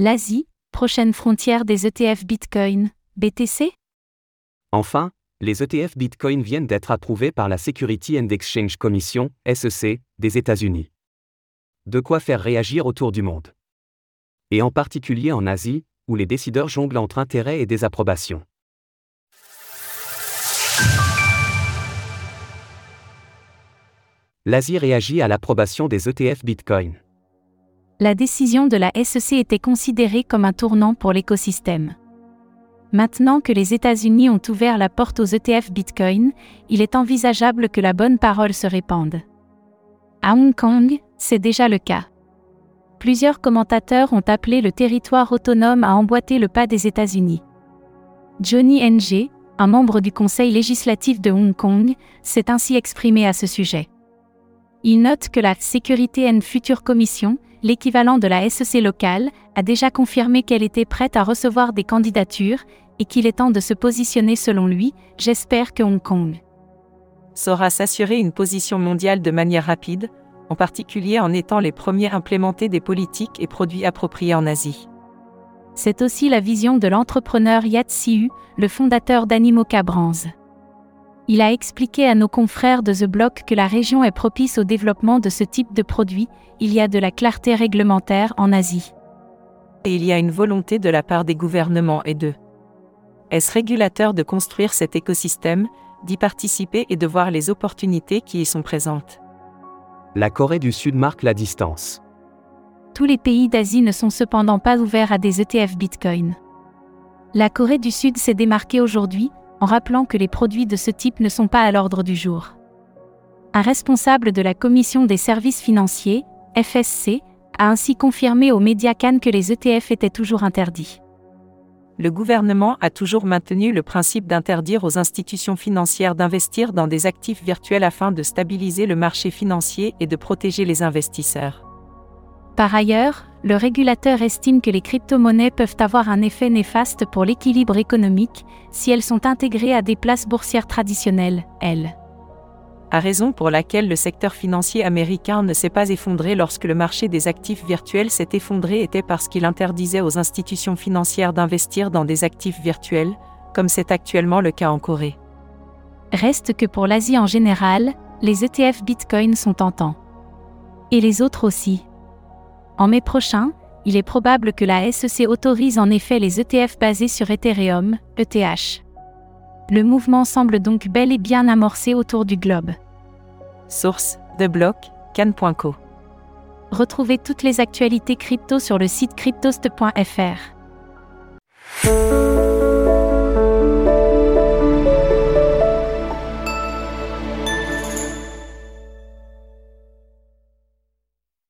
L'Asie, prochaine frontière des ETF Bitcoin, BTC Enfin, les ETF Bitcoin viennent d'être approuvés par la Security and Exchange Commission, SEC, des États-Unis. De quoi faire réagir autour du monde. Et en particulier en Asie, où les décideurs jonglent entre intérêt et désapprobation. L'Asie réagit à l'approbation des ETF Bitcoin. La décision de la SEC était considérée comme un tournant pour l'écosystème. Maintenant que les États-Unis ont ouvert la porte aux ETF Bitcoin, il est envisageable que la bonne parole se répande. À Hong Kong, c'est déjà le cas. Plusieurs commentateurs ont appelé le territoire autonome à emboîter le pas des États-Unis. Johnny Ng, un membre du Conseil législatif de Hong Kong, s'est ainsi exprimé à ce sujet. Il note que la Security and Future Commission, l'équivalent de la SEC locale, a déjà confirmé qu'elle était prête à recevoir des candidatures et qu'il est temps de se positionner selon lui, j'espère que Hong Kong saura s'assurer une position mondiale de manière rapide, en particulier en étant les premiers à implémenter des politiques et produits appropriés en Asie. C'est aussi la vision de l'entrepreneur Yat Siu, le fondateur d'Animoca Brands. Il a expliqué à nos confrères de The Block que la région est propice au développement de ce type de produit, il y a de la clarté réglementaire en Asie. Et il y a une volonté de la part des gouvernements et de est-ce régulateur de construire cet écosystème, d'y participer et de voir les opportunités qui y sont présentes. La Corée du Sud marque la distance. Tous les pays d'Asie ne sont cependant pas ouverts à des ETF Bitcoin. La Corée du Sud s'est démarquée aujourd'hui, en rappelant que les produits de ce type ne sont pas à l'ordre du jour. Un responsable de la Commission des services financiers, FSC, a ainsi confirmé aux médias Cannes que les ETF étaient toujours interdits. Le gouvernement a toujours maintenu le principe d'interdire aux institutions financières d'investir dans des actifs virtuels afin de stabiliser le marché financier et de protéger les investisseurs. Par ailleurs, le régulateur estime que les crypto-monnaies peuvent avoir un effet néfaste pour l'équilibre économique si elles sont intégrées à des places boursières traditionnelles, elles. À raison pour laquelle le secteur financier américain ne s'est pas effondré lorsque le marché des actifs virtuels s'est effondré était parce qu'il interdisait aux institutions financières d'investir dans des actifs virtuels, comme c'est actuellement le cas en Corée. Reste que pour l'Asie en général, les ETF Bitcoin sont tentants. Et les autres aussi. En mai prochain, il est probable que la SEC autorise en effet les ETF basés sur Ethereum, ETH. Le mouvement semble donc bel et bien amorcé autour du globe. Source, The Block, Cannes.co. Retrouvez toutes les actualités crypto sur le site cryptost.fr.